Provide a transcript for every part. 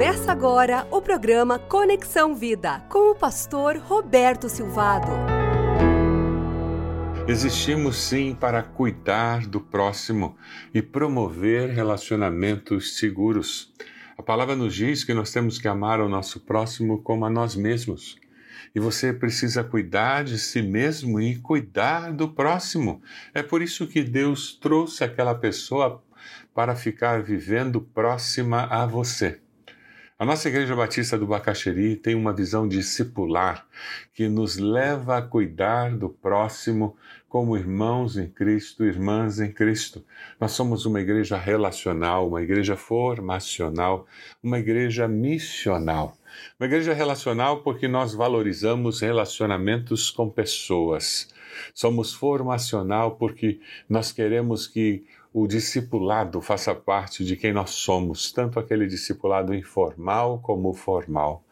Começa agora o programa Conexão Vida com o pastor Roberto Silvado. Existimos sim para cuidar do próximo e promover relacionamentos seguros. A palavra nos diz que nós temos que amar o nosso próximo como a nós mesmos. E você precisa cuidar de si mesmo e cuidar do próximo. É por isso que Deus trouxe aquela pessoa para ficar vivendo próxima a você. A nossa Igreja Batista do Bacaxeri tem uma visão discipular que nos leva a cuidar do próximo como irmãos em Cristo, irmãs em Cristo. Nós somos uma igreja relacional, uma igreja formacional, uma igreja missional. Uma igreja relacional porque nós valorizamos relacionamentos com pessoas. Somos formacional porque nós queremos que o discipulado faça parte de quem nós somos, tanto aquele discipulado informal como formal.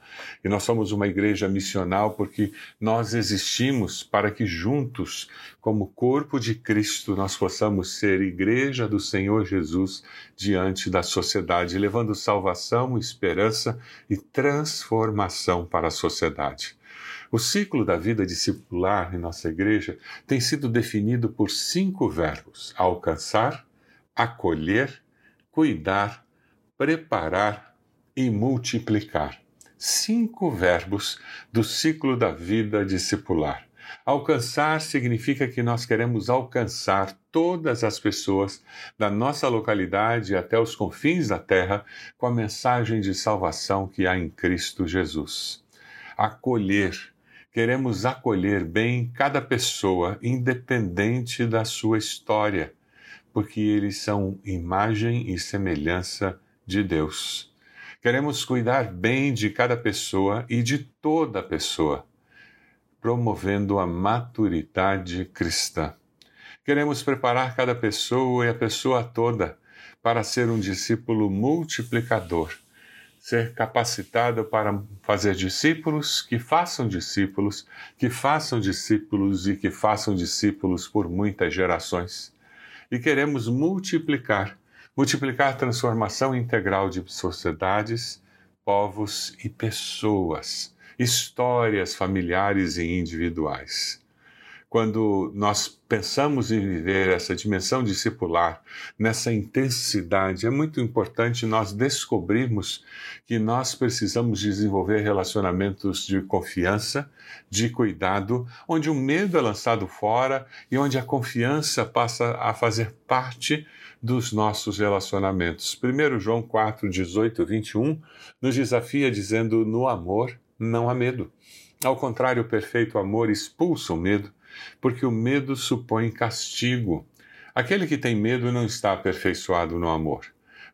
E nós somos uma igreja missional porque nós existimos para que juntos, como corpo de Cristo, nós possamos ser igreja do Senhor Jesus diante da sociedade, levando salvação, esperança e transformação para a sociedade. O ciclo da vida discipular em nossa igreja tem sido definido por cinco verbos: alcançar, acolher, cuidar, preparar e multiplicar. Cinco verbos do ciclo da vida discipular. Alcançar significa que nós queremos alcançar todas as pessoas da nossa localidade até os confins da terra com a mensagem de salvação que há em Cristo Jesus. Acolher. Queremos acolher bem cada pessoa, independente da sua história porque eles são imagem e semelhança de Deus. Queremos cuidar bem de cada pessoa e de toda pessoa, promovendo a maturidade cristã. Queremos preparar cada pessoa e a pessoa toda para ser um discípulo multiplicador, ser capacitado para fazer discípulos que façam discípulos, que façam discípulos e que façam discípulos por muitas gerações e queremos multiplicar multiplicar a transformação integral de sociedades, povos e pessoas, histórias familiares e individuais. Quando nós pensamos em viver essa dimensão discipular, nessa intensidade, é muito importante nós descobrirmos que nós precisamos desenvolver relacionamentos de confiança, de cuidado, onde o medo é lançado fora e onde a confiança passa a fazer parte dos nossos relacionamentos. 1 João 4, 18 21 nos desafia dizendo: no amor não há medo. Ao contrário, o perfeito amor expulsa o medo porque o medo supõe castigo. Aquele que tem medo não está aperfeiçoado no amor.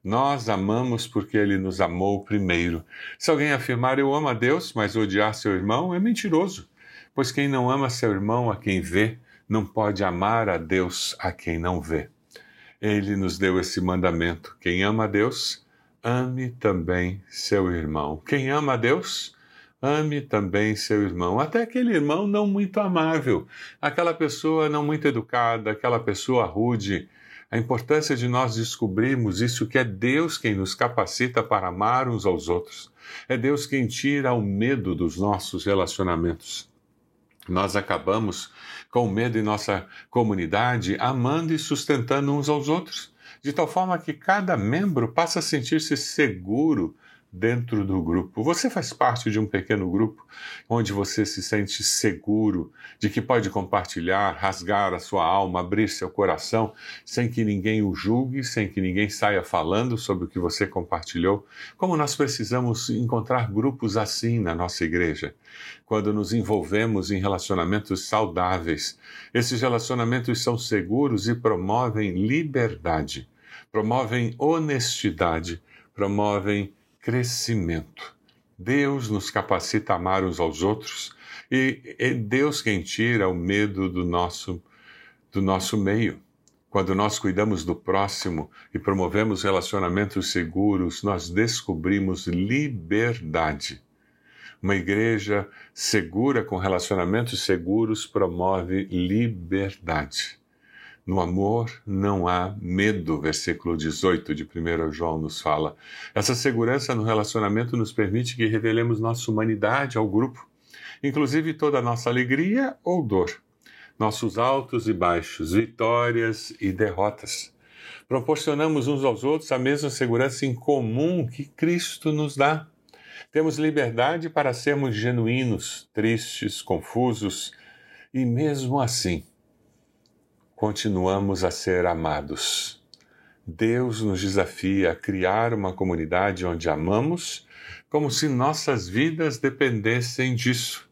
Nós amamos porque ele nos amou primeiro. Se alguém afirmar eu amo a Deus, mas odiar seu irmão, é mentiroso. Pois quem não ama seu irmão a quem vê, não pode amar a Deus a quem não vê. Ele nos deu esse mandamento: quem ama a Deus, ame também seu irmão. Quem ama a Deus, ame também seu irmão, até aquele irmão não muito amável, aquela pessoa não muito educada, aquela pessoa rude. A importância de nós descobrirmos isso que é Deus quem nos capacita para amar uns aos outros. É Deus quem tira o medo dos nossos relacionamentos. Nós acabamos com o medo em nossa comunidade, amando e sustentando uns aos outros, de tal forma que cada membro passa a sentir-se seguro dentro do grupo. Você faz parte de um pequeno grupo onde você se sente seguro de que pode compartilhar, rasgar a sua alma, abrir seu coração, sem que ninguém o julgue, sem que ninguém saia falando sobre o que você compartilhou. Como nós precisamos encontrar grupos assim na nossa igreja, quando nos envolvemos em relacionamentos saudáveis. Esses relacionamentos são seguros e promovem liberdade, promovem honestidade, promovem crescimento. Deus nos capacita a amar uns aos outros e é Deus quem tira o medo do nosso, do nosso meio. Quando nós cuidamos do próximo e promovemos relacionamentos seguros, nós descobrimos liberdade. Uma igreja segura com relacionamentos seguros promove liberdade. No amor não há medo, versículo 18 de 1 João nos fala. Essa segurança no relacionamento nos permite que revelemos nossa humanidade ao grupo, inclusive toda a nossa alegria ou dor, nossos altos e baixos, vitórias e derrotas. Proporcionamos uns aos outros a mesma segurança em comum que Cristo nos dá. Temos liberdade para sermos genuínos, tristes, confusos e, mesmo assim, continuamos a ser amados. Deus nos desafia a criar uma comunidade onde amamos, como se nossas vidas dependessem disso.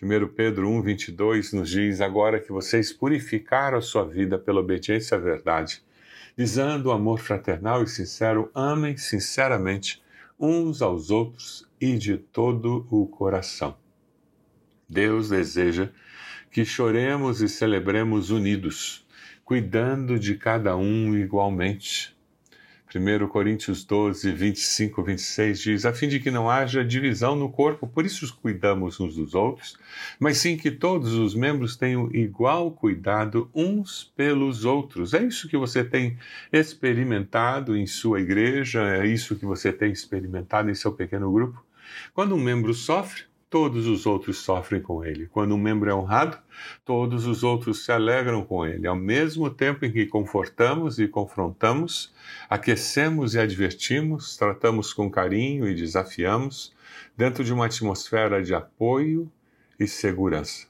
1 Pedro 1, 22 nos diz: Agora que vocês purificaram a sua vida pela obediência à verdade, visando o amor fraternal e sincero, amem sinceramente uns aos outros e de todo o coração. Deus deseja que choremos e celebremos unidos, cuidando de cada um igualmente. 1 Coríntios 12, 25, 26 diz: a fim de que não haja divisão no corpo, por isso cuidamos uns dos outros, mas sim que todos os membros tenham igual cuidado uns pelos outros. É isso que você tem experimentado em sua igreja, é isso que você tem experimentado em seu pequeno grupo. Quando um membro sofre, todos os outros sofrem com ele. Quando um membro é honrado, todos os outros se alegram com ele. Ao mesmo tempo em que confortamos e confrontamos, aquecemos e advertimos, tratamos com carinho e desafiamos, dentro de uma atmosfera de apoio e segurança.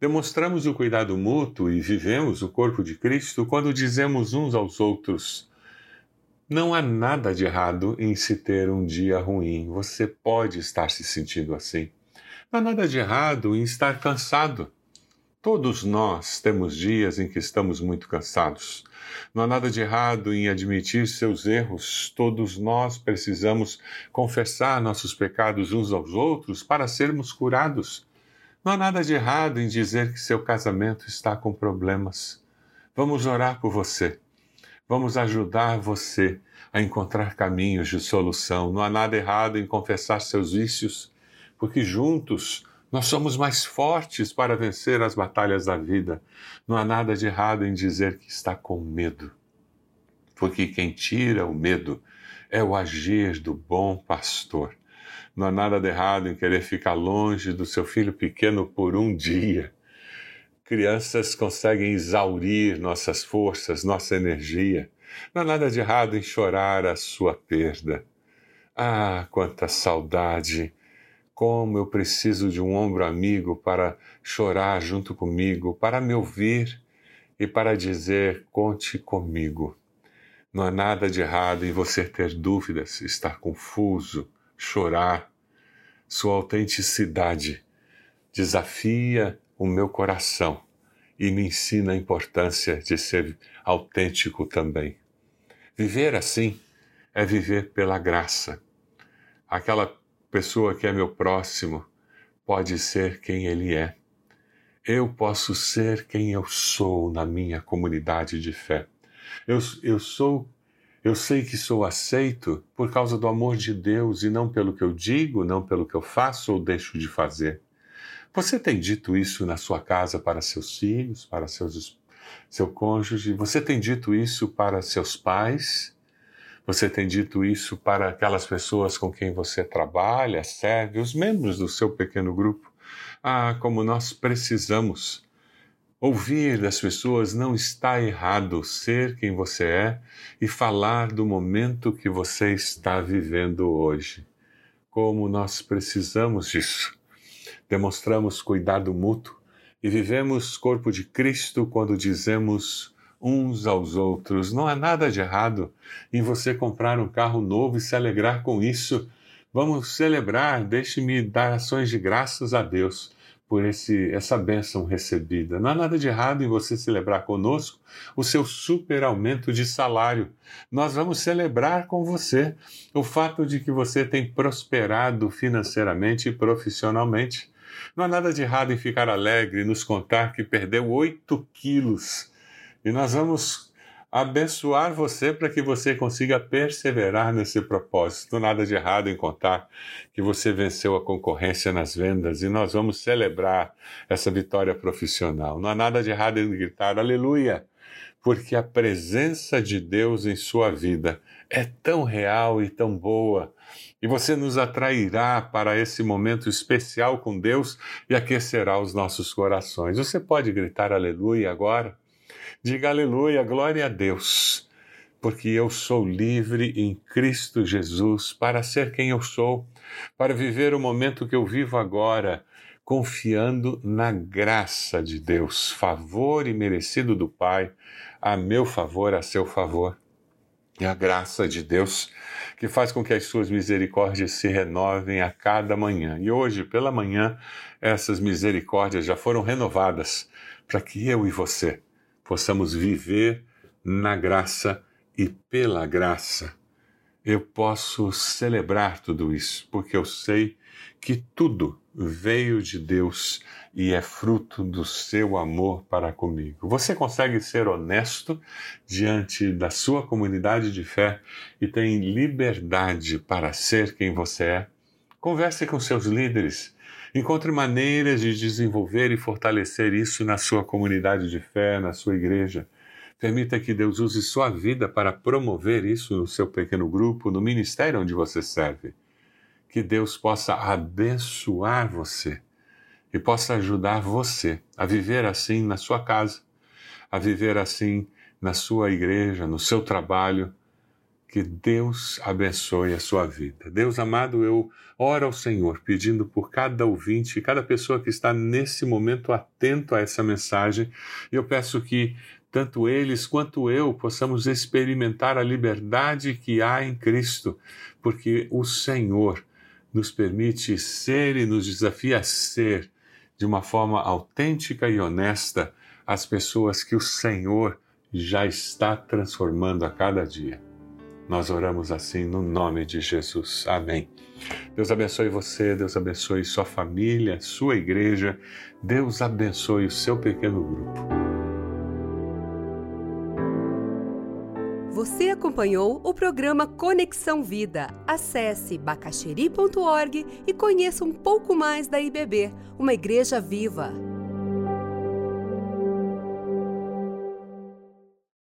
Demonstramos o cuidado mútuo e vivemos o corpo de Cristo quando dizemos uns aos outros: não há nada de errado em se ter um dia ruim. Você pode estar se sentindo assim. Não há nada de errado em estar cansado. Todos nós temos dias em que estamos muito cansados. Não há nada de errado em admitir seus erros. Todos nós precisamos confessar nossos pecados uns aos outros para sermos curados. Não há nada de errado em dizer que seu casamento está com problemas. Vamos orar por você. Vamos ajudar você a encontrar caminhos de solução. Não há nada errado em confessar seus vícios, porque juntos nós somos mais fortes para vencer as batalhas da vida. Não há nada de errado em dizer que está com medo, porque quem tira o medo é o agir do bom pastor. Não há nada de errado em querer ficar longe do seu filho pequeno por um dia. Crianças conseguem exaurir nossas forças, nossa energia. Não há nada de errado em chorar a sua perda. Ah, quanta saudade! Como eu preciso de um ombro amigo para chorar junto comigo, para me ouvir e para dizer: conte comigo. Não há nada de errado em você ter dúvidas, estar confuso, chorar. Sua autenticidade desafia o meu coração e me ensina a importância de ser autêntico também. Viver assim é viver pela graça. Aquela pessoa que é meu próximo pode ser quem ele é. Eu posso ser quem eu sou na minha comunidade de fé. Eu, eu sou eu sei que sou aceito por causa do amor de Deus e não pelo que eu digo, não pelo que eu faço ou deixo de fazer. Você tem dito isso na sua casa para seus filhos, para seus, seu cônjuge? Você tem dito isso para seus pais? Você tem dito isso para aquelas pessoas com quem você trabalha, serve, os membros do seu pequeno grupo? Ah, como nós precisamos ouvir das pessoas não está errado ser quem você é e falar do momento que você está vivendo hoje. Como nós precisamos disso demonstramos cuidado mútuo e vivemos corpo de Cristo quando dizemos uns aos outros: não há nada de errado em você comprar um carro novo e se alegrar com isso. Vamos celebrar, deixe-me dar ações de graças a Deus por esse, essa bênção recebida. Não há nada de errado em você celebrar conosco o seu super aumento de salário. Nós vamos celebrar com você o fato de que você tem prosperado financeiramente e profissionalmente. Não há nada de errado em ficar alegre e nos contar que perdeu 8 quilos. E nós vamos abençoar você para que você consiga perseverar nesse propósito. Nada de errado em contar que você venceu a concorrência nas vendas e nós vamos celebrar essa vitória profissional. Não há nada de errado em gritar aleluia porque a presença de Deus em sua vida é tão real e tão boa. E você nos atrairá para esse momento especial com Deus e aquecerá os nossos corações. Você pode gritar aleluia agora? Diga aleluia, glória a Deus, porque eu sou livre em Cristo Jesus para ser quem eu sou, para viver o momento que eu vivo agora confiando na graça de Deus, favor imerecido do Pai, a meu favor, a seu favor. E a graça de Deus que faz com que as suas misericórdias se renovem a cada manhã. E hoje, pela manhã, essas misericórdias já foram renovadas para que eu e você possamos viver na graça e pela graça. Eu posso celebrar tudo isso, porque eu sei que tudo veio de Deus e é fruto do seu amor para comigo. Você consegue ser honesto diante da sua comunidade de fé e tem liberdade para ser quem você é? Converse com seus líderes. Encontre maneiras de desenvolver e fortalecer isso na sua comunidade de fé, na sua igreja. Permita que Deus use sua vida para promover isso no seu pequeno grupo, no ministério onde você serve que Deus possa abençoar você e possa ajudar você a viver assim na sua casa, a viver assim na sua igreja, no seu trabalho. Que Deus abençoe a sua vida. Deus amado, eu oro ao Senhor pedindo por cada ouvinte, cada pessoa que está nesse momento atento a essa mensagem. Eu peço que tanto eles quanto eu possamos experimentar a liberdade que há em Cristo, porque o Senhor nos permite ser e nos desafia a ser de uma forma autêntica e honesta as pessoas que o Senhor já está transformando a cada dia. Nós oramos assim no nome de Jesus. Amém. Deus abençoe você, Deus abençoe sua família, sua igreja, Deus abençoe o seu pequeno grupo. Você acompanhou o programa Conexão Vida. Acesse bacacheri.org e conheça um pouco mais da IBB, uma igreja viva.